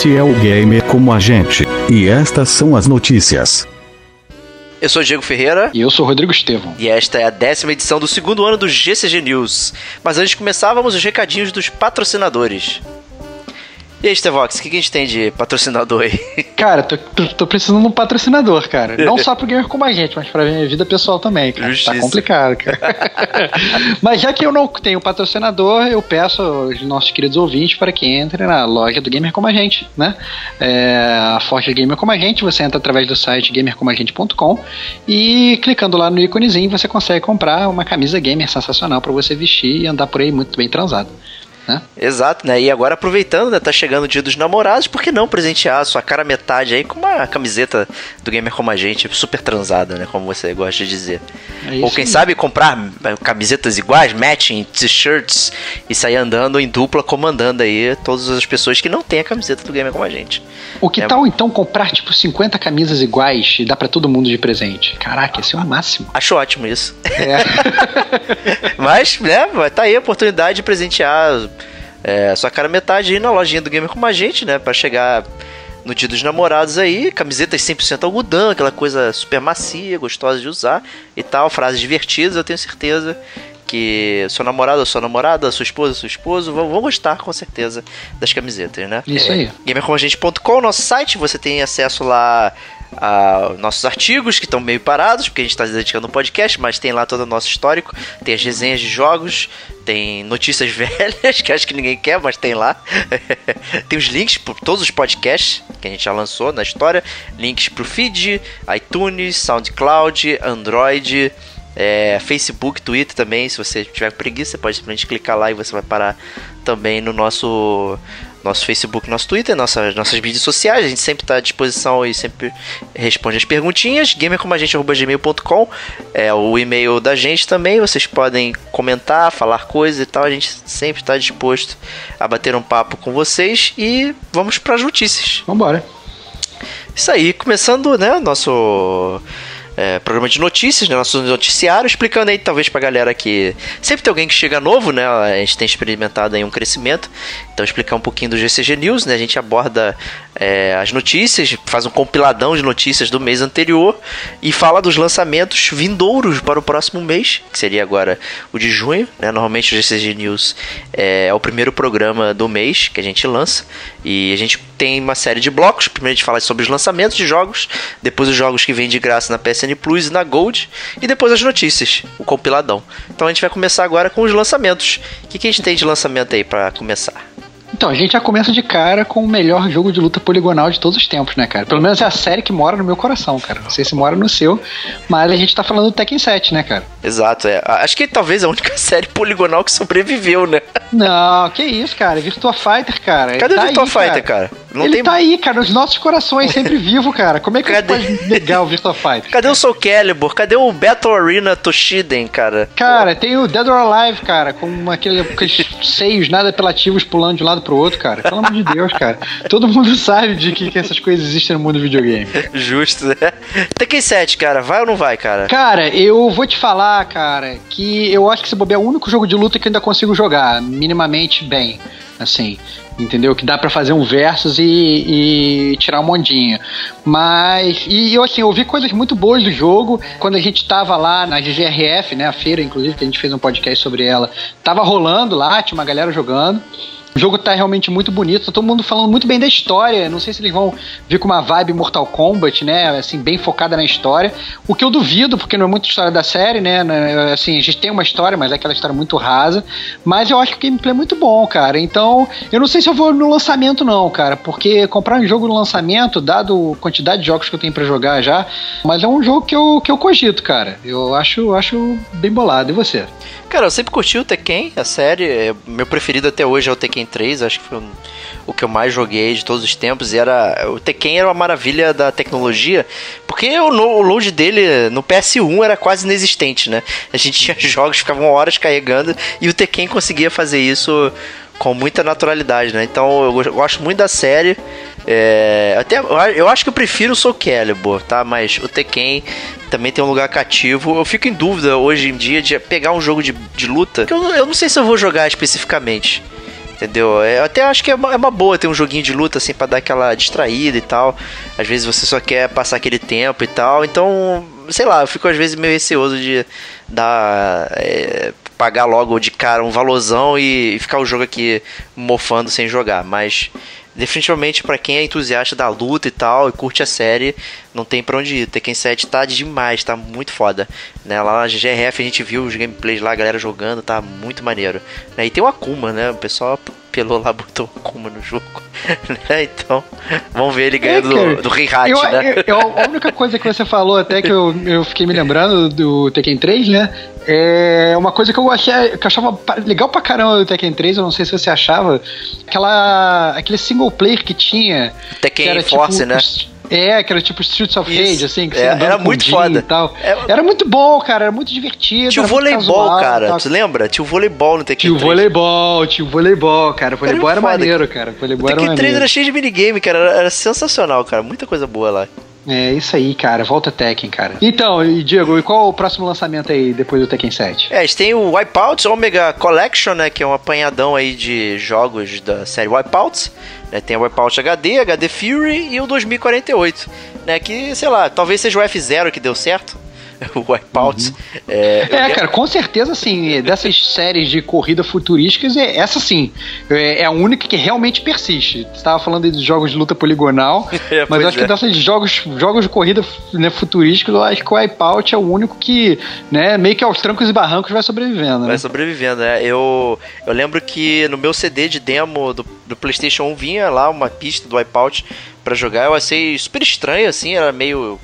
Este é o Gamer como a gente. E estas são as notícias. Eu sou Diego Ferreira. E eu sou Rodrigo Estevão. E esta é a décima edição do segundo ano do GCG News. Mas antes de começar, vamos os recadinhos dos patrocinadores. E aí, Stevox, o que a gente tem de patrocinador aí? Cara, tô, tô, tô precisando de um patrocinador, cara. Não só pro gamer como a gente, mas pra minha vida pessoal também, cara. Justiça. Tá complicado, cara. mas já que eu não tenho patrocinador, eu peço aos nossos queridos ouvintes para que entrem na loja do Gamer Como a Gente, né? É, a Forte Gamer Como a Gente, você entra através do site gamercomagente.com e clicando lá no íconezinho você consegue comprar uma camisa gamer sensacional para você vestir e andar por aí muito bem transado. Né? Exato, né? E agora aproveitando, né? Tá chegando o dia dos namorados, por que não presentear a sua cara metade aí com uma camiseta do Gamer Como a Gente, super transada, né? Como você gosta de dizer. É Ou quem sabe comprar eh, camisetas iguais, matching, t-shirts e sair andando em dupla, comandando aí todas as pessoas que não têm a camiseta do Gamer Como a Gente. O que É. tal então comprar tipo 50 camisas iguais e dar pra todo mundo de presente? Caraca, esse é o máximo. Acho ótimo isso. É. Mas, né, tá aí a oportunidade de presentear é, sua cara metade aí na lojinha do Gamer Como a Gente, né? Pra chegar no dia dos namorados aí, camisetas 100% algodão, aquela coisa super macia, gostosa de usar e tal, frases divertidas, eu tenho certeza que seu namorado ou sua namorada, sua esposa, seu esposo vão, vão gostar com certeza das camisetas, né? Isso aí. gamercomagente.com, nosso site, você tem acesso lá a nossos artigos que estão meio parados, porque a gente está dedicando ao podcast, mas tem lá todo o nosso histórico, tem as resenhas de jogos, tem notícias velhas, que acho que ninguém quer, mas tem lá. tem os links para todos os podcasts que a gente já lançou na história, links para o feed, iTunes, SoundCloud, Android, é, Facebook, Twitter também. Se você tiver preguiça, você pode simplesmente clicar lá e você vai parar também no nosso nosso Facebook, nosso Twitter, nossas, nossas mídias sociais. A gente sempre está à disposição e sempre responde as perguntinhas. gamercomagente.gmail.com é o e-mail da gente também. Vocês podem comentar, falar coisas e tal. A gente sempre está disposto a bater um papo com vocês. E vamos para as notícias. Vambora. Isso aí, começando, né, nosso é, programa de notícias, né, nosso noticiário, explicando aí talvez pra galera que sempre tem alguém que chega novo, né, a gente tem experimentado aí um crescimento, então explicar um pouquinho do GCG News, né, a gente aborda é, as notícias, faz um compiladão de notícias do mês anterior e fala dos lançamentos vindouros para o próximo mês, que seria agora o de junho, né, normalmente o GCG News é, é o primeiro programa do mês que a gente lança e a gente tem uma série de blocos. Primeiro a gente fala sobre os lançamentos de jogos, depois os jogos que vêm de graça na PSN Plus e na Gold, e depois as notícias, o compiladão. Então a gente vai começar agora com os lançamentos. O que, que a gente tem de lançamento aí pra começar? Então, a gente já começa de cara com o melhor jogo de luta poligonal de todos os tempos, né, cara? Pelo menos é a série que mora no meu coração, cara. Não sei se mora no seu, mas a gente tá falando do Tekken 7, né, cara? Exato, é. Acho que talvez a única série poligonal que sobreviveu, né? Não, que isso, cara. Virtua Fighter, cara. Cadê Ele o tá Virtua aí, Fighter, cara? Não Ele tem. tá aí, cara, nos nossos corações, sempre vivo, cara. Como é que Cadê? pode negar o Virtua Fighter? Cadê o Soul Calibur? Cadê o Battle Arena Toshiden, cara? Cara, tem o Dead or Alive, cara, com aquele, aqueles seios nada apelativos pulando de um lado pro outro, cara. Pelo amor de Deus, cara. Todo mundo sabe de que, que essas coisas existem no mundo do videogame. Justo, né? Tekken 7, cara, vai ou não vai, cara? Cara, eu vou te falar, cara, que eu acho que se bobear é o único jogo de luta que eu ainda consigo jogar minimamente bem. Assim, entendeu? Que dá pra fazer um versus e, e tirar uma ondinha. Mas, e eu assim, eu ouvi coisas muito boas do jogo. Quando a gente tava lá na GGRF, né, a feira, inclusive, que a gente fez um podcast sobre ela, tava rolando lá, tinha uma galera jogando. O jogo tá realmente muito bonito, tá todo mundo falando muito bem da história. Não sei se eles vão vir com uma vibe Mortal Kombat, né? Assim, bem focada na história. O que eu duvido, porque não é muita história da série, né? Assim, a gente tem uma história, mas é aquela história muito rasa. Mas eu acho que o gameplay é muito bom, cara. Então, eu não sei se eu vou no lançamento, não, cara. Porque comprar um jogo no lançamento, dado a quantidade de jogos que eu tenho para jogar já, mas é um jogo que eu, que eu cogito, cara. Eu acho, acho bem bolado. E você? Cara, eu sempre curti o Tekken, a série. É, meu preferido até hoje é o Tekken 3, acho que foi o que eu mais joguei de todos os tempos. E era. O Tekken era uma maravilha da tecnologia, porque o, o load dele no PS1 era quase inexistente, né? A gente tinha jogos que ficavam horas carregando e o Tekken conseguia fazer isso com muita naturalidade, né? Então eu gosto muito da série. É, até eu acho que eu prefiro o Soul Calibur, tá? Mas o Tekken também tem um lugar cativo. Eu fico em dúvida hoje em dia de pegar um jogo de, de luta. Que eu, eu não sei se eu vou jogar especificamente. Entendeu? É, eu até acho que é uma, é uma, boa ter um joguinho de luta assim para dar aquela distraída e tal. Às vezes você só quer passar aquele tempo e tal. Então, sei lá, eu fico às vezes meio receoso de dar. É, pagar logo de cara um valorzão e, e ficar o jogo aqui mofando sem jogar. Mas definitivamente para quem é entusiasta da luta e tal e curte a série, não tem pra onde ir. Tekken 7 tá demais, tá muito foda. Né? Lá na GRF a gente viu os gameplays lá, a galera jogando, tá muito maneiro. Né? E tem o Akuma, né? O pessoal pelou lá, botou o no jogo. né? Então, vamos ver ele ganhando é, do, do Heihachi, né? Eu, eu, a única coisa que você falou até que eu, eu fiquei me lembrando do Tekken 3, né? É uma coisa que eu achei que eu achava legal pra caramba do Tekken 3, eu não sei se você achava, aquela aquele single player que tinha. Tekken que era, Force, tipo, né? É, que era tipo Streets of Rage, assim, que é, era muito foda. E tal. É, era muito bom, cara, era muito divertido. Tinha o voleibol, cara. Tu lembra? Tinha o voleibol no Tekken Tinha o voleibol, tinha o voleibol, cara. O voleibol era, era maneiro, cara. O voleibol o Tekken 3 era cheio de minigame, cara. Era, era sensacional, cara. Muita coisa boa lá. É isso aí, cara. Volta Tekken, cara. Então, Diego, e qual o próximo lançamento aí depois do Tekken 7? É, a gente tem o Wipeouts Omega Collection, né? Que é um apanhadão aí de jogos da série Wipeouts. Né, tem o Wipeout HD, HD Fury e o 2048. Né, que, sei lá, talvez seja o F0 que deu certo. o Wipeout. Uhum. É, é cara, com certeza, assim, dessas séries de corrida futurísticas, é, essa sim, é, é a única que realmente persiste. Você estava falando de jogos de luta poligonal, é, mas acho que é. dessas jogos, jogos de corrida né, futurísticos, eu acho que o Wipeout é o único que, né, meio que aos trancos e barrancos vai sobrevivendo. Né? Vai sobrevivendo, é. Eu, eu lembro que no meu CD de demo do, do PlayStation 1 vinha lá uma pista do Wipeout para jogar. Eu achei super estranho, assim, era meio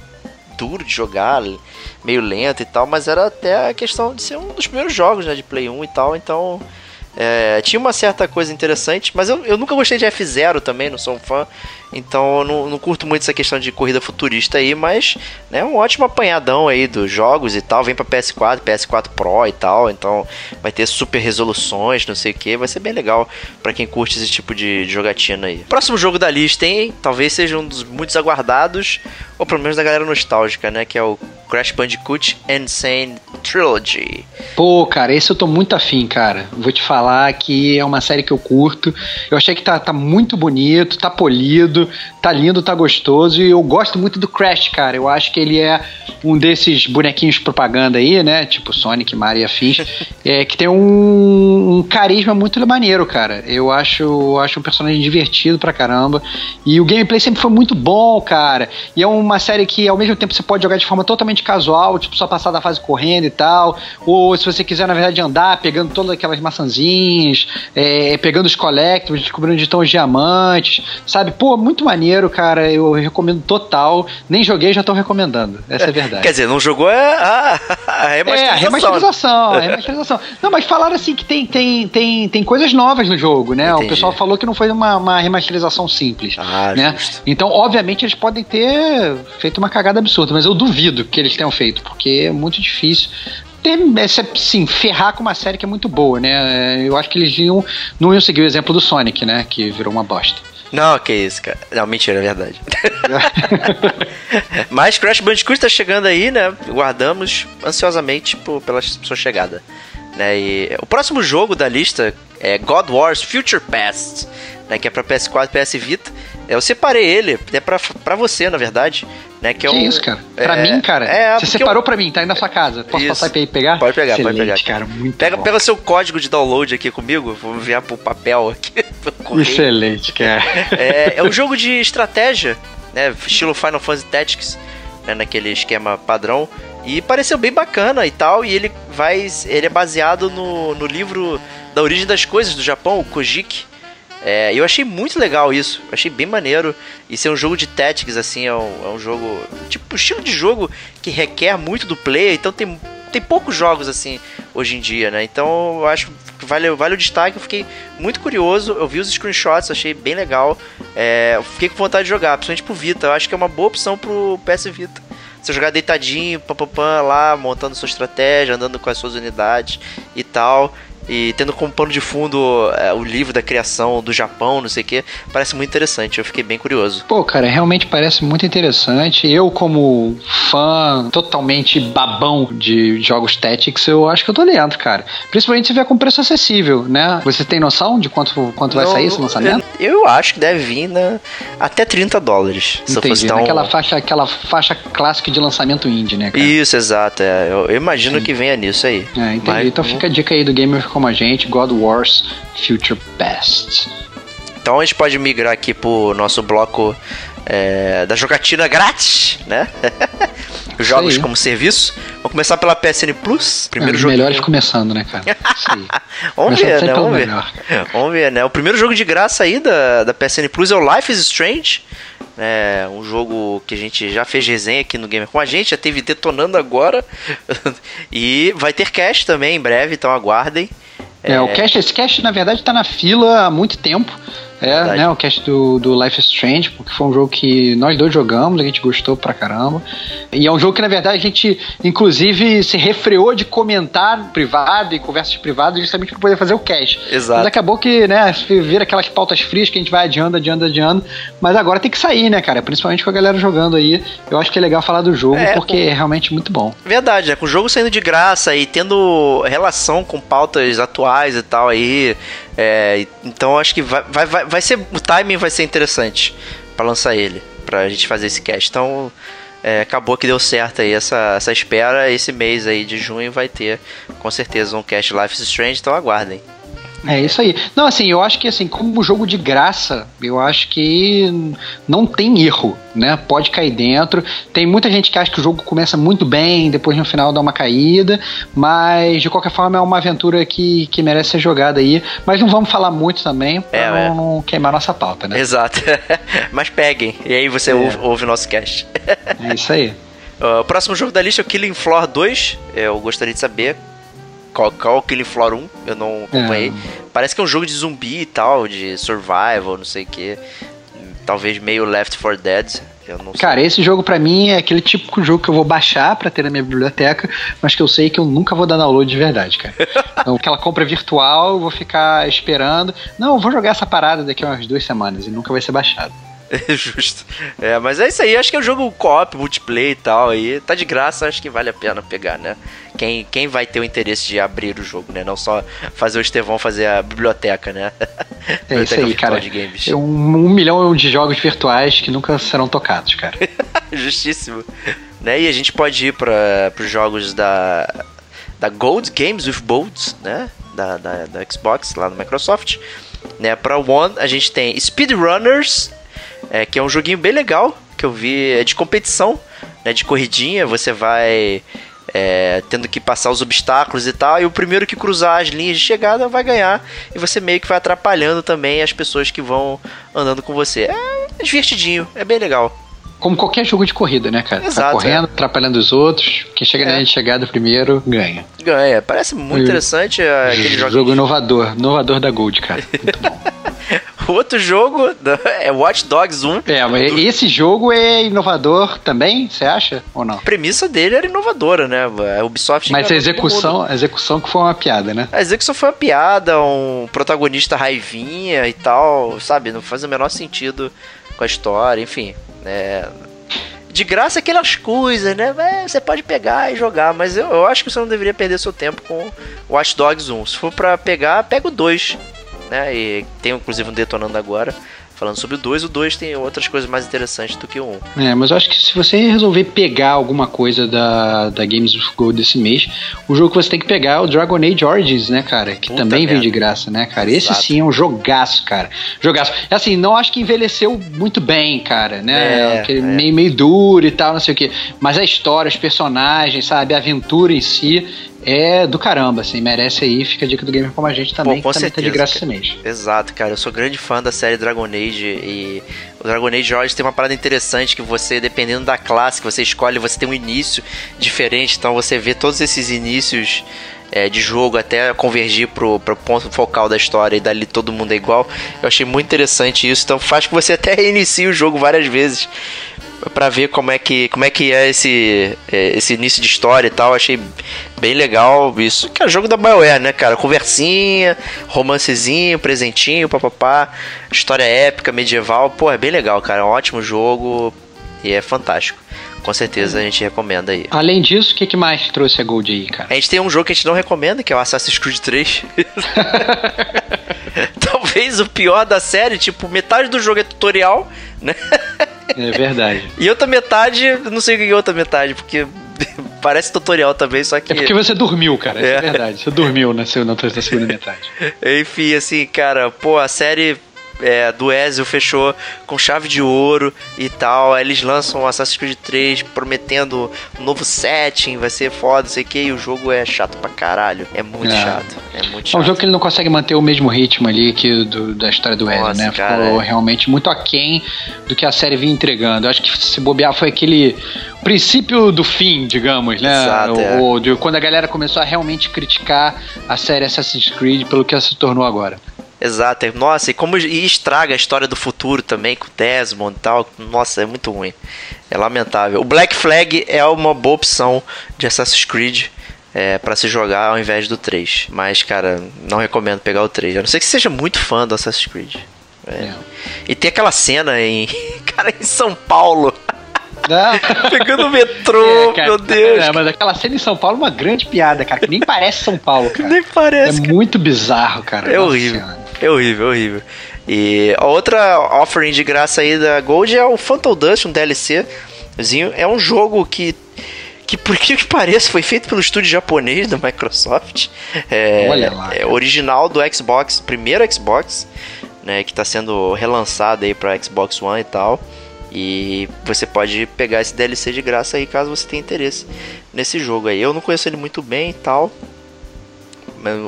duro de jogar meio lento e tal, mas era até a questão de ser um dos primeiros jogos né, de Play 1 e tal, então é, tinha uma certa coisa interessante, mas eu, eu nunca gostei de F0 também, não sou um fã. Então eu não, não curto muito essa questão de corrida futurista aí, mas né, um ótimo apanhadão aí dos jogos e tal. Vem pra PS4, PS4 Pro e tal. Então vai ter super resoluções, não sei o que. Vai ser bem legal para quem curte esse tipo de, de, jogatina aí. Próximo jogo da lista, hein? Talvez seja um dos muitos aguardados, ou pelo menos da galera nostálgica, né? Que é o Crash Bandicoot Insane Trilogy. Pô, cara, esse eu tô muito afim, cara. Vou te falar que é uma série que eu curto. Eu achei que tá, tá muito bonito, tá polido, tá lindo, tá gostoso. E eu gosto muito do Crash, cara. Eu acho que ele é um desses bonequinhos propaganda aí, né? Tipo Sonic, Mario e afins, é, que tem um, um, carisma muito maneiro, cara. Eu acho, acho um personagem divertido pra caramba. E o gameplay sempre foi muito bom, cara. E é uma série que ao mesmo tempo você pode jogar de forma totalmente casual, tipo só passar da fase correndo e tal. Ou se você quiser, na verdade, andar pegando todas aquelas maçãzinhas, é, pegando os collectibles, descobrindo onde estão os diamantes, sabe? Pô, muito maneiro, cara. Eu recomendo total. Nem joguei, já tô recomendando. Essa é a verdade. Quer dizer, não jogou é a, a remasterização. É, a remasterização, a remasterização. Não, mas falaram assim que tem, tem, tem, tem coisas novas no jogo, né? Entendi. O pessoal falou que não foi uma, uma remasterização simples. Ah, né? Justo. Então, obviamente, eles podem ter feito uma cagada absurda, mas eu duvido que eles tenham feito, porque é muito difícil ter, sim, ferrar com uma série que é muito boa, né? Eu acho que eles iam, não iam seguir o exemplo do Sonic, né? Que virou uma bosta. Não, que isso, cara. Não, mentira, é verdade. Mas Crash Bandicoot tá chegando aí, né? Guardamos ansiosamente por, pela sua chegada. Né? E o próximo jogo da lista é God Wars Future Past, né? Que é pra PS4 e PS Vita. Eu separei ele, até pra, pra você, na verdade. Né, que, é que um, isso, cara? Pra é, mim, cara? É, você separou eu... pra mim, tá aí na sua casa. Posso isso. passar pra ir pegar? Pode pegar, Excelente, pode pegar. cara, muito pega, bom. pega o seu código de download aqui comigo, vou enviar pro papel aqui. Excelente, cara. É, é um jogo de estratégia, né? Estilo Final Fantasy Tactics, né, naquele esquema padrão. E pareceu bem bacana e tal. E ele vai. Ele é baseado no, no livro da origem das coisas do Japão, o Kojiki. É, eu achei muito legal isso, achei bem maneiro. E ser um jogo de tactics, assim, é um, é um jogo. Tipo, estilo de jogo que requer muito do player, então tem, tem poucos jogos assim hoje em dia, né? Então eu acho que vale, vale o destaque. Eu fiquei muito curioso, eu vi os screenshots, achei bem legal. É, fiquei com vontade de jogar, principalmente pro Vita. Eu acho que é uma boa opção pro PS Vita. Você jogar deitadinho, pam, lá, montando sua estratégia, andando com as suas unidades e tal e tendo como pano de fundo é, o livro da criação do Japão, não sei o que, parece muito interessante. Eu fiquei bem curioso. Pô, cara, realmente parece muito interessante. Eu, como fã totalmente babão de jogos Tactics, eu acho que eu tô dentro, cara. Principalmente se vier com preço acessível, né? Você tem noção de quanto, quanto vai sair esse lançamento? Eu, eu, acho que deve vir na, até 30 dólares. Se Entendi, tão... naquela faixa, aquela faixa clássica de lançamento indie, né, cara? Isso, exato. É. Eu, eu, imagino Sim. que venha nisso aí. É, entendi. Mas, então fica a dica aí do Gamer como a gente, God Wars Future Past. Então a gente pode migrar aqui pro nosso bloco é, da jogatina grátis, né? Jogos como serviço. Vamos começar pela PSN Plus. Primeiro é, jogo. melhores começando, né, cara? Aí. Vamos ver, né? Vamos ver. Vamos ver, né? O primeiro jogo de graça aí da, da PSN Plus é o Life is Strange. É um jogo que a gente já fez resenha aqui no Gamer com a gente, já teve detonando agora. e vai ter cash também em breve, então aguardem. É, é, o cast, esse cast na verdade tá na fila há muito tempo. É, né, o cast do, do Life is Strange, porque foi um jogo que nós dois jogamos, a gente gostou pra caramba. E é um jogo que, na verdade, a gente, inclusive, se refreou de comentar privado e conversas privadas justamente pra poder fazer o cast. Exato. Mas acabou que, né, vira aquelas pautas frias que a gente vai adiando, adiando, adiando. Mas agora tem que sair, né, cara? Principalmente com a galera jogando aí. Eu acho que é legal falar do jogo, é, porque com... é realmente muito bom. Verdade, né? Com o jogo saindo de graça e tendo relação com pautas atuais e tal aí. É, então acho que vai, vai, vai ser. O timing vai ser interessante para lançar ele. Pra gente fazer esse cast. Então. É, acabou que deu certo aí essa, essa espera. Esse mês aí de junho vai ter com certeza um cast Life is Strange, então aguardem. É isso aí. Não, assim, eu acho que assim, como jogo de graça, eu acho que não tem erro, né? Pode cair dentro. Tem muita gente que acha que o jogo começa muito bem, depois no final dá uma caída, mas de qualquer forma é uma aventura que, que merece ser jogada aí. Mas não vamos falar muito também pra é, não, é. queimar nossa pauta, né? Exato. mas peguem, e aí você é. ouve, ouve o nosso cast. é isso aí. Uh, o próximo jogo da lista é o Killing Floor 2. Eu gostaria de saber qual, qual é Floor 1, eu não acompanhei. É. Parece que é um jogo de zumbi e tal, de survival, não sei o que. Talvez meio Left 4 Dead. Eu não Cara, esse jogo para mim é aquele típico jogo que eu vou baixar para ter na minha biblioteca, mas que eu sei que eu nunca vou dar download de verdade, cara. então, aquela compra virtual, eu vou ficar esperando. Não, eu vou jogar essa parada daqui a umas duas semanas e nunca vai ser baixado. Justo. É, mas é isso aí. Acho que é um jogo co-op, multiplayer e tal. Aí tá de graça, acho que vale a pena pegar, né? Quem, quem vai ter o interesse de abrir o jogo, né? Não só fazer o Estevão fazer a biblioteca, né? É isso aí, cara. De games. Um, um milhão de jogos virtuais que nunca serão tocados, cara. Justíssimo. Né? E a gente pode ir para os jogos da, da Gold Games with Bolts, né? Da, da, da Xbox, lá no Microsoft. Né? Para One, a gente tem Speedrunners é, que é um joguinho bem legal, que eu vi, é de competição, né, de corridinha, você vai é, tendo que passar os obstáculos e tal, e o primeiro que cruzar as linhas de chegada vai ganhar, e você meio que vai atrapalhando também as pessoas que vão andando com você. É divertidinho, é bem legal. Como qualquer jogo de corrida, né, cara? Tá Exato, tá correndo, é. atrapalhando os outros. Quem chega é. na linha de chegada primeiro ganha. Ganha. Parece muito interessante é, aquele jogo. Jogo inovador. Inovador da Gold, cara. Muito bom. Outro jogo é Watch Dogs 1. É, mas do... esse jogo é inovador também, você acha? Ou não? A premissa dele era inovadora, né? A Ubisoft. Mas a execução, a execução que foi uma piada, né? A execução foi uma piada, um protagonista raivinha e tal, sabe? Não faz o menor sentido com a história, enfim. É, de graça aquelas coisas, né? É, você pode pegar e jogar, mas eu, eu acho que você não deveria perder seu tempo com Watch Dogs 1. Se for pra pegar, pega o 2, né? E tem inclusive um detonando agora falando sobre o 2, o 2 tem outras coisas mais interessantes do que o 1. É, mas eu acho que se você resolver pegar alguma coisa da, da Games of Gold desse mês, o jogo que você tem que pegar é o Dragon Age Origins, né, cara? Que Puta também vem de graça, né, cara? Esse Exato. sim é um jogaço, cara. Jogaço. É assim, não acho que envelheceu muito bem, cara, né? É, é. Meio, meio duro e tal, não sei o quê. Mas a história, os personagens, sabe? A aventura em si é do caramba, assim, merece aí, fica a dica do Gamer Como a Gente também, Pô, que também certeza, tá de graça esse mês. Exato, cara, eu sou grande fã da série Dragon Age e o Dragon Age Origins tem uma parada interessante que você, dependendo da classe que você escolhe, você tem um início diferente, então você vê todos esses inícios é, de jogo até convergir pro, pro ponto focal da história e dali todo mundo é igual. Eu achei muito interessante isso, então faz que você até reinicie o jogo várias vezes para ver como é que como é que é esse é, esse início de história e tal. Achei bem legal isso. Que é jogo da BioWare, né, cara? Conversinha, romancezinho, presentinho, papapá, história épica, medieval. Pô, é bem legal, cara. É um ótimo jogo e é fantástico. Com certeza a gente recomenda aí. Além disso, o que, que mais trouxe a Gold aí, cara? A gente tem um jogo que a gente não recomenda, que é o Assassin's Creed 3. Talvez o pior da série, tipo, metade do jogo é tutorial, né? É verdade. e outra metade, não sei o que é outra metade, porque parece tutorial também, só que. É porque você dormiu, cara. É, é verdade. Você dormiu na segunda, na segunda metade. Enfim, assim, cara, pô, a série é, do Ezio fechou com chave de ouro e tal. Aí eles lançam o Assassin's Creed 3 prometendo um novo setting, vai ser foda, não sei o que, e o jogo é chato pra caralho. É muito é. chato. É muito chato. É um jogo que ele não consegue manter o mesmo ritmo ali que do, da história do Ezio, né? Cara, Ficou é. realmente muito aquém do que a série vinha entregando. Eu acho que se bobear foi aquele princípio do fim, digamos, né? Exato, é. o, de, quando a galera começou a realmente criticar a série Assassin's Creed pelo que ela se tornou agora. Exato. É, nossa, e como e estraga a história do futuro também com o Desmond e tal. Nossa, é muito ruim. É lamentável. O Black Flag é uma boa opção de Assassin's Creed é, para se jogar ao invés do 3. Mas, cara, não recomendo pegar o 3. A não ser que seja muito fã do Assassin's Creed. É. É. E tem aquela cena em. Cara, em São Paulo. Pegando o metrô, é, cara, meu Deus. É, mas aquela cena em São Paulo é uma grande piada, cara, que nem parece São Paulo, cara. Nem parece. É cara. muito bizarro, cara. É horrível. Senhora. É horrível, horrível. E a outra offering de graça aí da Gold é o Phantom Dust, um DLCzinho. É um jogo que que por que pareça foi feito pelo estúdio japonês da Microsoft. É, Olha lá. É original do Xbox, primeiro Xbox, né, que está sendo relançado aí para Xbox One e tal. E você pode pegar esse DLC de graça aí caso você tenha interesse nesse jogo aí. Eu não conheço ele muito bem e tal,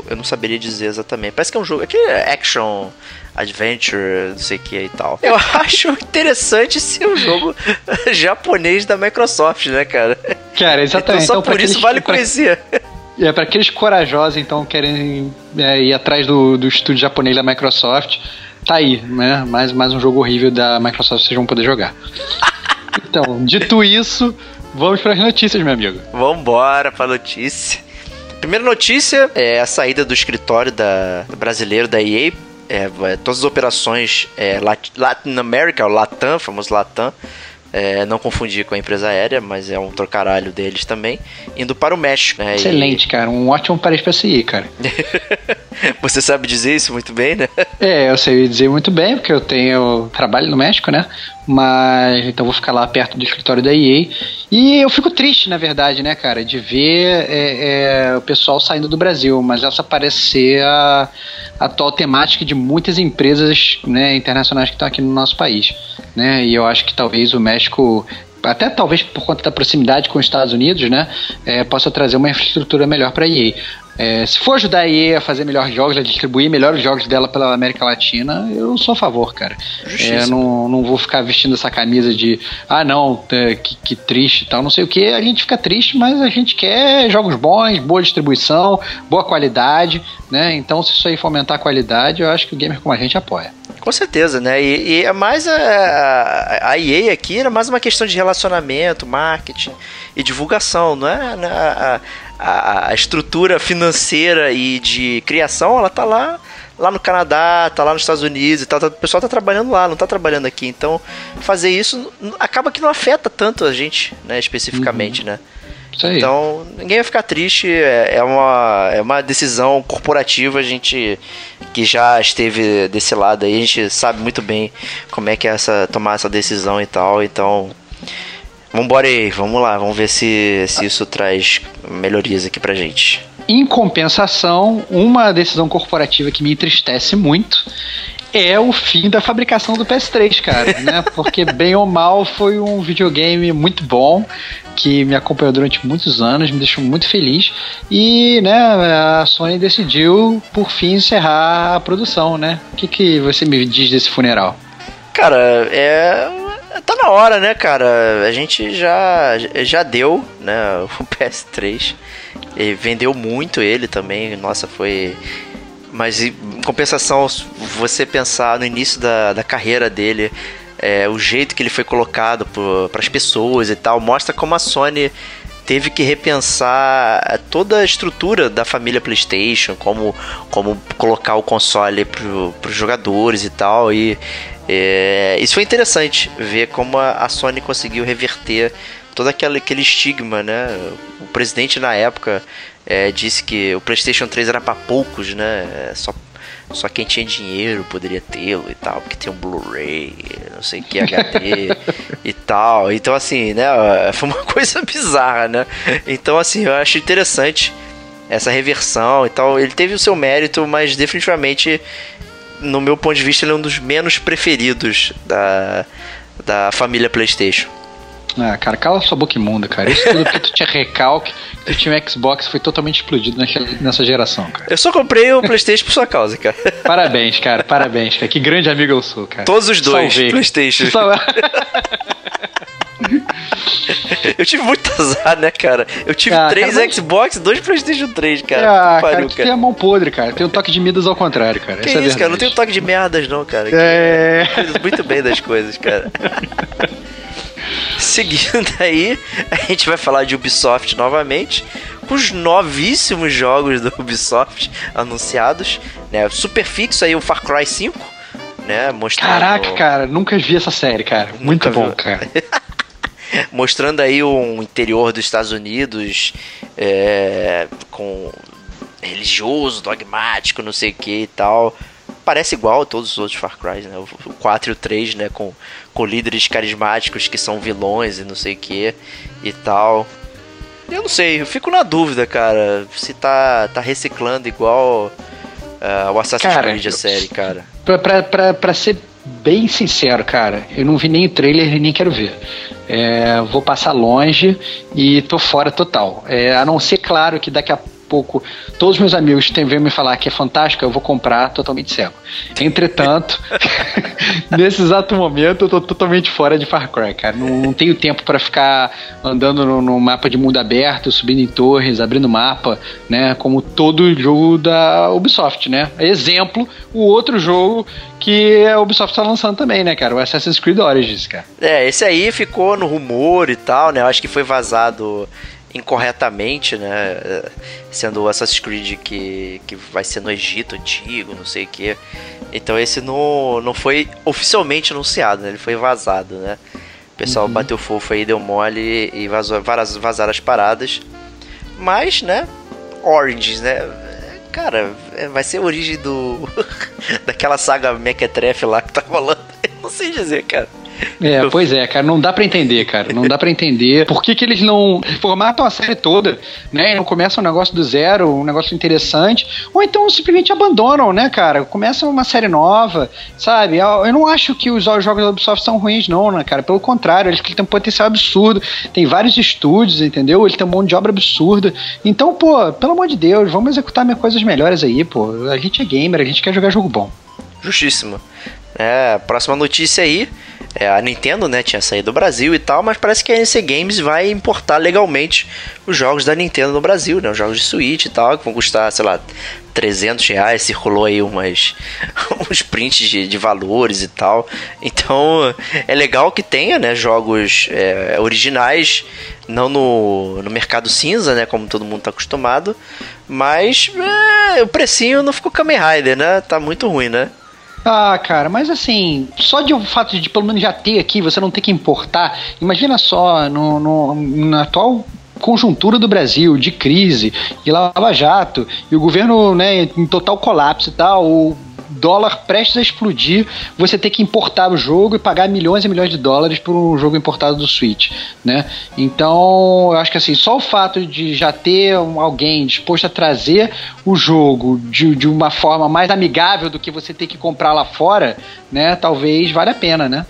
eu não saberia dizer exatamente. Parece que é um jogo. Aquele action, adventure, não sei o que e tal. Eu acho interessante ser um jogo japonês da Microsoft, né, cara? Cara, exatamente. Então, só então, por isso vale pra... conhecer. É, para aqueles corajosos, então, querem é, ir atrás do, do estúdio japonês da Microsoft, tá aí, né? Mais, mais um jogo horrível da Microsoft vocês vão poder jogar. Então, dito isso, vamos para as notícias, meu amigo. Vambora pra notícia. Primeira notícia é a saída do escritório da, brasileiro da EA. É, é, todas as operações é, Latin America, o Latam, famoso Latam, é, não confundir com a empresa aérea, mas é um trocaralho deles também, indo para o México. Né? Excelente, e... cara. Um ótimo país para seguir, cara. Você sabe dizer isso muito bem, né? É, eu sei dizer muito bem, porque eu tenho trabalho no México, né? Mas então vou ficar lá perto do escritório da EA. E eu fico triste, na verdade, né, cara, de ver é, é, o pessoal saindo do Brasil. Mas essa parece ser a, a atual temática de muitas empresas né, internacionais que estão aqui no nosso país. Né? E eu acho que talvez o México até talvez por conta da proximidade com os Estados Unidos, né, é, possa trazer uma infraestrutura melhor para a EA. É, se for ajudar a EA a fazer melhores jogos, a distribuir melhores jogos dela pela América Latina, eu sou a favor, cara. É, não, não vou ficar vestindo essa camisa de ah não, é, que, que, triste e tal, não sei o que. A gente fica triste, mas a gente quer jogos bons, boa distribuição, boa qualidade, né? Então, se isso aí fomentar a qualidade, eu acho que o gamer como a gente apoia. Com certeza, né? E, é mais a, a EA aqui era mais uma questão de relacionamento, marketing e divulgação, não é? Né? A, a, a estrutura financeira e de criação, ela tá lá lá no Canadá, tá lá nos Estados Unidos e tal, tá, o pessoal tá trabalhando lá, não tá trabalhando aqui. Então, fazer isso acaba que não afeta tanto a gente, né, especificamente, uhum. né? Então, ninguém vai ficar triste, é, é, uma, é uma decisão corporativa, a gente que já esteve desse lado aí, a gente sabe muito bem como é que é essa, tomar essa decisão e tal, então Vambora aí, vamos lá, vamos ver se, se isso traz melhorias aqui pra gente. Em compensação, uma decisão corporativa que me entristece muito é o fim da fabricação do PS3, cara, né? Porque bem ou mal foi um videogame muito bom que me acompanhou durante muitos anos, me deixou muito feliz e, né, a Sony decidiu por fim encerrar a produção, né? O que, que você me diz desse funeral? Cara, é tá na hora, né, cara? A gente já, já deu, né, o PS3. E vendeu muito ele também. Nossa, foi. Mas em compensação, você pensar no início da, da carreira dele, é, o jeito que ele foi colocado para as pessoas e tal, mostra como a Sony teve que repensar toda a estrutura da família PlayStation, como, como colocar o console para os jogadores e tal. E é, isso foi interessante ver como a, Sony conseguiu reverter todo aquele, aquele estigma, né? O presidente na época é, disse que o PlayStation 3 era para poucos, né? É, só, só quem tinha dinheiro poderia tê-lo e tal, porque tem um Blu-ray, não sei que, HD e tal. Então, assim, né? Foi uma coisa bizarra, né? Então, assim, eu acho interessante essa reversão e tal. Ele teve o seu mérito, mas definitivamente no meu ponto de vista, ele é um dos menos preferidos da, da família PlayStation. Ah, cara, cala sua boca imunda, cara. Isso tudo porque tu tinha recalque, tu tinha um Xbox foi totalmente explodido nessa geração, cara. Eu só comprei o PlayStation por sua causa, cara. Parabéns, cara, parabéns, cara. Que grande amigo eu sou, cara. Todos os dois, Salvei. PlayStation. Sal... Eu tive muito azar, né, cara? Eu tive ah, três cara, Xbox e dois PlayStation 3, cara. Ah, pariu, cara, tu cara. tem a mão podre, cara. Tem um toque de Midas ao contrário, cara. Que Essa é isso, é cara? Não tem um toque de merdas, não, cara. É. Muito bem das coisas, cara. Seguindo aí, a gente vai falar de Ubisoft novamente, com os novíssimos jogos da Ubisoft anunciados, né? Super fixo aí o Far Cry 5, né? Mostrando... Caraca, cara, nunca vi essa série, cara. Muito bom, cara. mostrando aí um interior dos Estados Unidos é, com religioso, dogmático, não sei o que e tal. Parece igual a todos os outros Far Cry, né? O 4 e o 3, né? Com, com líderes carismáticos que são vilões e não sei o que e tal. Eu não sei, eu fico na dúvida, cara, se tá, tá reciclando igual uh, o Assassin's cara, Creed a série, cara. Pra, pra, pra, pra ser bem sincero, cara, eu não vi nem o trailer e nem quero ver. É, vou passar longe e tô fora total. É, a não ser, claro, que daqui a pouco todos os meus amigos têm me falar que é fantástico, eu vou comprar totalmente cego. Entretanto, nesse exato momento eu tô totalmente fora de Far Cry, cara. Não, não tenho tempo para ficar andando no, no, mapa de mundo aberto, subindo em torres, abrindo mapa, né? Como todo jogo da Ubisoft, né? Exemplo, o outro jogo que a Ubisoft tá lançando também, né, cara? O Assassin's Creed Origins, cara. É, esse aí ficou no rumor e tal, né? Eu acho que foi vazado incorretamente, né? Sendo o Assassin's Creed que, que vai ser no Egito antigo, não sei o que. Então esse não, não foi oficialmente anunciado, né? Ele foi vazado, né? O pessoal uhum. bateu fofo aí, deu mole e vazou, vazaram as paradas. Mas, né? Origins, né? Cara, vai ser a origem do. daquela saga Mequetrefe lá que tá rolando. Eu não sei dizer, cara. É, pois é, cara, não dá para entender, cara, não dá para entender por que, que eles não formatam a série toda, né, não começam um negócio do zero, um negócio interessante, ou então simplesmente abandonam, né, cara, começam uma série nova, sabe, eu não acho que os jogos da Ubisoft são ruins não, né, cara, pelo contrário, eles têm um potencial absurdo, tem vários estúdios, entendeu, eles têm um monte de obra absurda, então, pô, pelo amor de Deus, vamos executar minhas coisas melhores aí, pô, a gente é gamer, a gente quer jogar jogo bom. Justíssimo. É, próxima notícia aí é, a Nintendo, né, tinha saído do Brasil e tal, mas parece que a NC Games vai importar legalmente os jogos da Nintendo no Brasil, né, os jogos de Switch e tal, que vão custar, sei lá, 300 reais, circulou aí umas, uns prints de, de valores e tal. Então, é legal que tenha, né, jogos é, originais Não no, no mercado cinza, né? Como todo mundo tá acostumado. Mas é, o precinho não ficou Kamen Rider, né? Tá muito ruim, né? Ah, cara, mas assim, só de o fato de pelo menos já ter aqui, você não ter que importar. Imagina só, no, no, na atual conjuntura do Brasil, de crise, de Lava Jato, e o governo né, em total colapso e tal, o dólar prestes a explodir, você ter que importar o jogo e pagar milhões e milhões de dólares por um jogo importado do Switch, né? Então, eu acho que assim, só o fato de já ter alguém disposto a trazer o jogo de, de uma forma mais amigável do que você ter que comprar lá fora, né? Talvez valha a pena, né?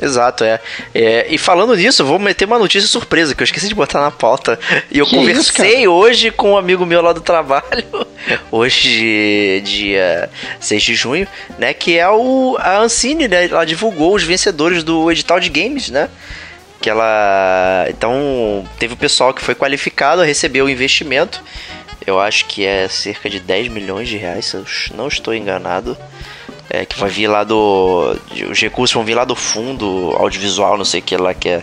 Exato, é. é. E falando nisso, vou meter uma notícia surpresa que eu esqueci de botar na pauta. E eu que conversei isso, hoje com um amigo meu lá do trabalho, hoje, dia 6 de junho, né? Que é o. A Ancine, né? Ela divulgou os vencedores do edital de games, né? Que ela. Então, teve o pessoal que foi qualificado a receber o investimento. Eu acho que é cerca de 10 milhões de reais, se eu não estou enganado é, que vai vir lá do. Os recursos vão vir lá do fundo audiovisual, não sei o que lá que é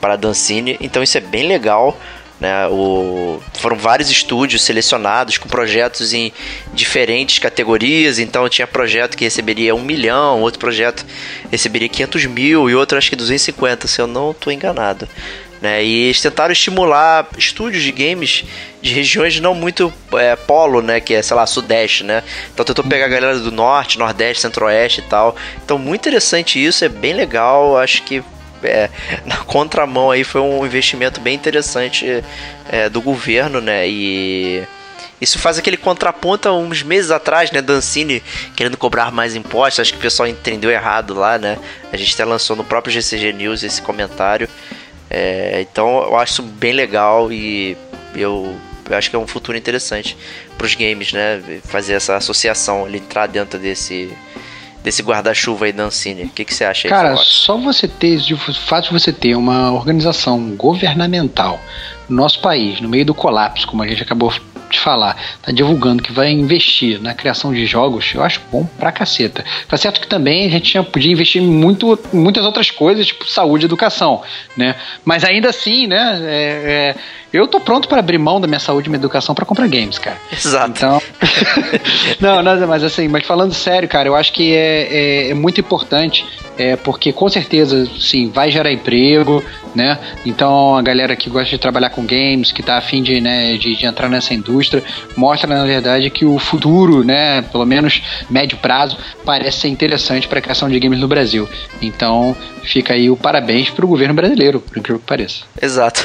para a Dancine. Então isso é bem legal. Né, o, foram vários estúdios selecionados com projetos em diferentes categorias. Então tinha projeto que receberia um milhão, outro projeto receberia 500 mil e outro acho que 250, se eu não estou enganado. Né? E eles tentaram estimular estúdios de games de regiões não muito é, polo, né? Que é, sei lá, sudeste, né? Então tentou pegar a galera do norte, nordeste, centro-oeste e tal. Então muito interessante isso, é bem legal. Acho que é, na contramão aí foi um investimento bem interessante é, do governo, né? E isso faz aquele contraponto uns meses atrás, né? Dancini querendo cobrar mais impostos. Acho que o pessoal entendeu errado lá, né? A gente até lançou no próprio GCG News esse comentário. É, então eu acho isso bem legal e eu, eu acho que é um futuro interessante para os games, né? Fazer essa associação, ele entrar dentro desse desse guarda-chuva aí da Ancine. O que, que você acha aí? Cara, só você ter, de fato de você ter uma organização governamental no nosso país, no meio do colapso, como a gente acabou de falar, tá divulgando que vai investir na criação de jogos, eu acho bom pra caceta. Tá certo que também a gente podia investir muito muitas outras coisas, tipo saúde e educação, né? Mas ainda assim, né? É, é, eu tô pronto para abrir mão da minha saúde e minha educação para comprar games, cara. Exato. Então. não, não, mas assim, mas falando sério, cara, eu acho que é, é, é muito importante, é, porque com certeza, sim, vai gerar emprego, né? Então a galera que gosta de trabalhar com games, que tá afim de, né, de, de entrar nessa indústria, mostra na verdade que o futuro, né, pelo menos médio prazo, parece ser interessante para a criação de games no Brasil. Então fica aí o parabéns para o governo brasileiro, por incrível que pareça. Exato.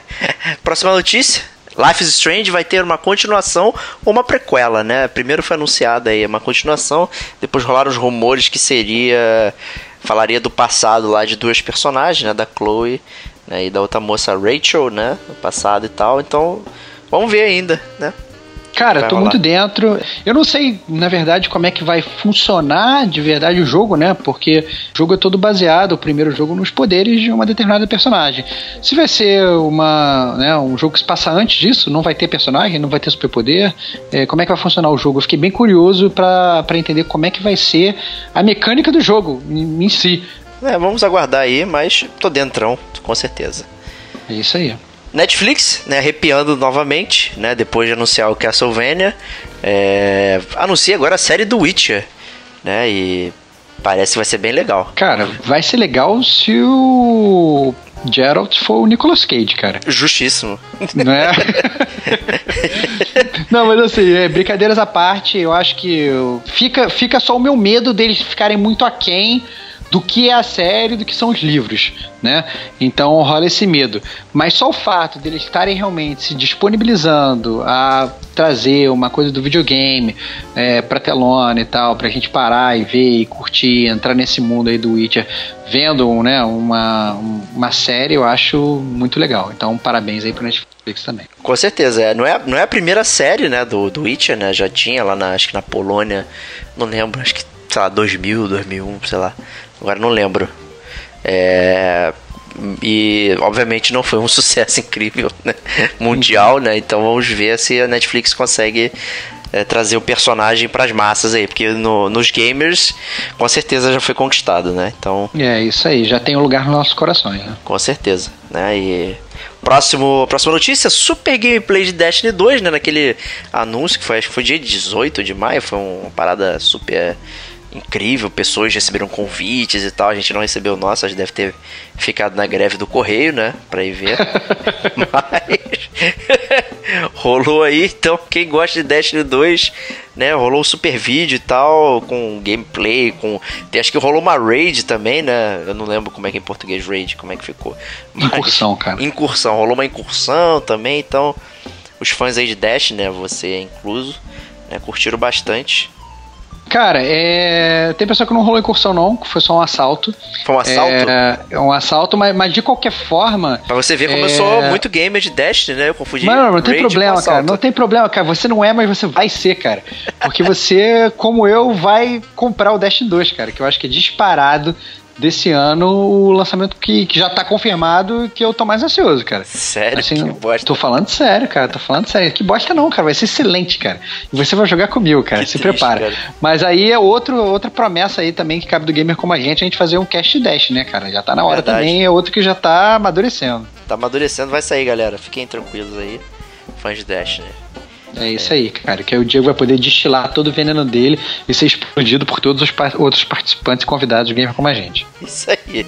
Próxima notícia. Life is Strange vai ter uma continuação ou uma prequela, né? Primeiro foi anunciada aí uma continuação, depois rolaram os rumores que seria falaria do passado lá de duas personagens, né, da Chloe né, e da outra moça Rachel, né, no passado e tal. Então, vamos ver ainda, né? Cara, tô rolar. muito dentro. Eu não sei, na verdade, como é que vai funcionar de verdade o jogo, né? Porque o jogo é todo baseado, o primeiro jogo, nos poderes de uma determinada personagem. Se vai ser uma, né, um jogo que se passa antes disso, não vai ter personagem, não vai ter superpoder. É, como é que vai funcionar o jogo? Eu fiquei bem curioso para entender como é que vai ser a mecânica do jogo em, em si. É, vamos aguardar aí, mas tô dentrão, com certeza. É isso aí. Netflix, né, arrepiando novamente, né, depois de anunciar o Castlevania, é, anuncia agora a série do Witcher, né, e parece que vai ser bem legal. Cara, vai ser legal se o Geralt for o Nicolas Cage, cara. Justíssimo. Não é? Não, mas assim, é, brincadeiras à parte, eu acho que fica, fica só o meu medo deles ficarem muito aquém do que é a série, do que são os livros, né? Então rola esse medo. Mas só o fato deles estarem realmente se disponibilizando a trazer uma coisa do videogame é, pra telona e tal, pra gente parar e ver e curtir, entrar nesse mundo aí do Witcher, vendo né, uma, uma série, eu acho muito legal. Então parabéns aí pro Netflix também. Com certeza, é, não, é, não é a primeira série, né, do, do Witcher, né? Já tinha lá na, acho que na Polônia, não lembro, acho que sei lá, 2000, 2001, sei lá. Agora não lembro. É, e obviamente não foi um sucesso incrível né? mundial, né? Então vamos ver se a Netflix consegue é, trazer o personagem para as massas aí, porque no, nos gamers com certeza já foi conquistado, né? Então é isso aí, já tem um lugar nos nossos corações, né? Com certeza, né? E Próximo, próxima notícia, super gameplay de Destiny 2, né? Naquele anúncio que foi, acho que foi dia 18 de maio, foi uma parada super incrível, pessoas receberam convites e tal, a gente não recebeu o nosso, a gente deve ter ficado na greve do correio, né, pra ir ver. Mas rolou aí, então quem gosta de Destiny 2, né, rolou um super vídeo e tal, com gameplay, com... Acho que rolou uma raid também, né, eu não lembro como é que é em português raid, como é que ficou. Mas, incursão, cara. Incursão, rolou uma incursão também, então os fãs aí de Destiny, né, você incluso, né, curtiram bastante. Cara, é... tem pessoa que não rolou incursão, não, que foi só um assalto. Foi um assalto? É, é um assalto, mas, mas de qualquer forma. Pra você ver como é... eu sou muito gamer de Destiny, né? Eu confundi. Mano, não tem problema, cara. Não tem problema, cara. Você não é, mas você vai ser, cara. Porque você, como eu, vai comprar o Destiny 2, cara. Que eu acho que é disparado desse ano o lançamento que, que já tá confirmado que eu tô mais ansioso, cara. Sério? Assim, que bosta. Tô falando sério, cara. Tô falando sério. Que bosta não, cara. Vai ser excelente, cara. E você vai jogar comigo, cara. Que Se triste, prepara. Cara. Mas aí é outro, outra promessa aí também que cabe do gamer como a gente, a gente fazer um cast dash, né, cara? Já tá na hora Verdade. também. É outro que já tá amadurecendo. Tá amadurecendo, vai sair, galera. Fiquem tranquilos aí. Fãs de Dash, né? É isso aí, cara. Que aí o Diego vai poder destilar todo o veneno dele e ser explodido por todos os pa outros participantes e convidados do Gamer como a gente. Isso aí.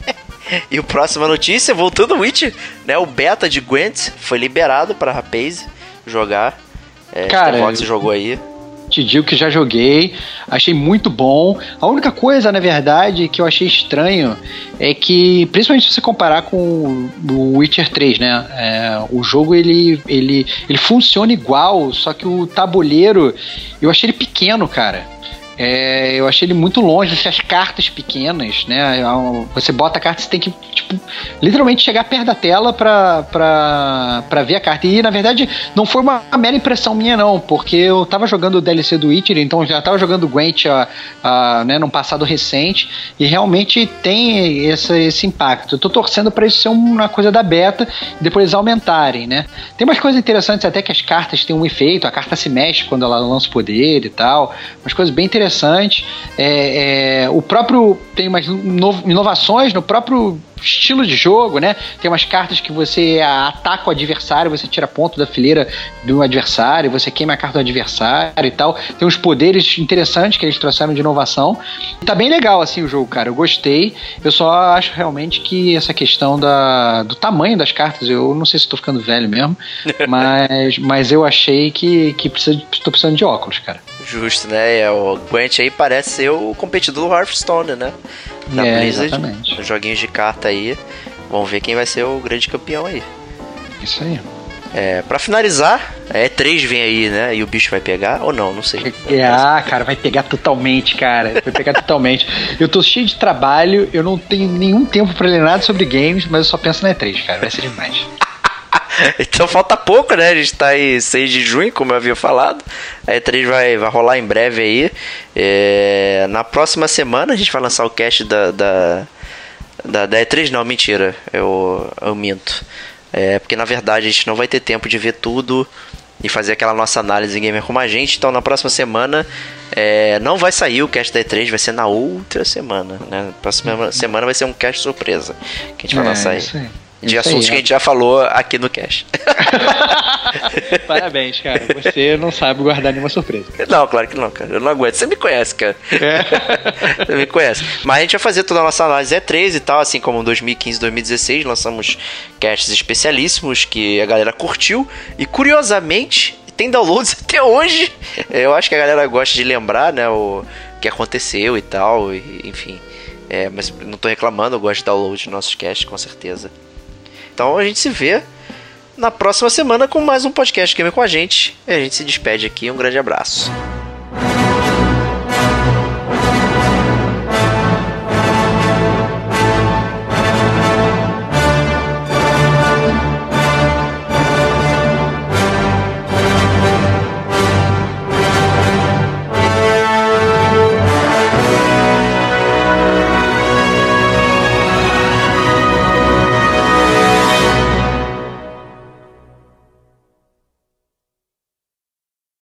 e o próxima notícia, voltando ao Witch, né? O beta de Gwent foi liberado para Rapaze jogar. É, cara, Fox jogou aí te digo que já joguei, achei muito bom. A única coisa, na verdade, que eu achei estranho é que, principalmente se você comparar com o Witcher 3, né? É, o jogo ele, ele, ele funciona igual, só que o tabuleiro eu achei ele pequeno, cara. É, eu achei ele muito longe, as cartas pequenas, né? É você bota a carta, você tem que, tipo, literalmente chegar perto da tela pra, pra, pra ver a carta. E, na verdade, não foi uma mera impressão minha, não, porque eu tava jogando o DLC do Witcher, então já tava jogando Gwent a, a, né, num passado recente, e realmente tem esse, esse impacto. Eu tô torcendo para isso ser uma coisa da beta e depois eles aumentarem, né? Tem umas coisas interessantes até que as cartas têm um efeito, a carta se mexe quando ela lança o poder e tal, umas coisas bem interessantes interessante. É, é, o próprio tem umas inovações no próprio estilo de jogo, né? Tem umas cartas que você ataca o adversário, você tira ponto da fileira do adversário, você queima a carta do adversário e tal. Tem uns poderes interessantes que eles trouxeram de inovação. E tá bem legal assim o jogo, cara. Eu gostei. Eu só acho realmente que essa questão da, do tamanho das cartas, eu não sei se estou ficando velho mesmo, mas, mas eu achei que, que precisa, tô precisando de óculos, cara. Justo, né? É, o Gwent aí parece ser o competidor do Hearthstone, né? Da é, Blizzard, exatamente. joguinhos de carta aí. Vamos ver quem vai ser o grande campeão aí. Isso aí. É, pra finalizar, é 3 vem aí, né? E o bicho vai pegar ou não? Não sei. É, ah, cara, vai pegar totalmente, cara. Vai pegar totalmente. Eu tô cheio de trabalho, eu não tenho nenhum tempo pra ler nada sobre games, mas eu só penso na E3, cara. Vai ser demais. então falta pouco, né? A gente tá aí 6 de junho, como eu havia falado. A E3 vai, vai rolar em breve aí. É, na próxima semana a gente vai lançar o cast da, da, da, da E3. Não, mentira, eu, eu minto. É, porque na verdade a gente não vai ter tempo de ver tudo e fazer aquela nossa análise em gamer como a gente. Então na próxima semana é, não vai sair o cast da E3, vai ser na outra semana. Né? Na próxima semana vai ser um cast surpresa que a gente vai é, lançar aí. De assuntos que a gente já falou aqui no cast. Parabéns, cara. Você não sabe guardar nenhuma surpresa. Não, claro que não, cara. Eu não aguento. Você me conhece, cara. É. Você me conhece. Mas a gente vai fazer toda a nossa análise E3 e tal, assim como 2015 2016. Lançamos casts especialíssimos que a galera curtiu. E curiosamente, tem downloads até hoje. Eu acho que a galera gosta de lembrar, né, o que aconteceu e tal, e, enfim. É, mas não tô reclamando, eu gosto de download de nossos casts, com certeza. Então a gente se vê na próxima semana com mais um podcast Gamer com a gente. E a gente se despede aqui. Um grande abraço.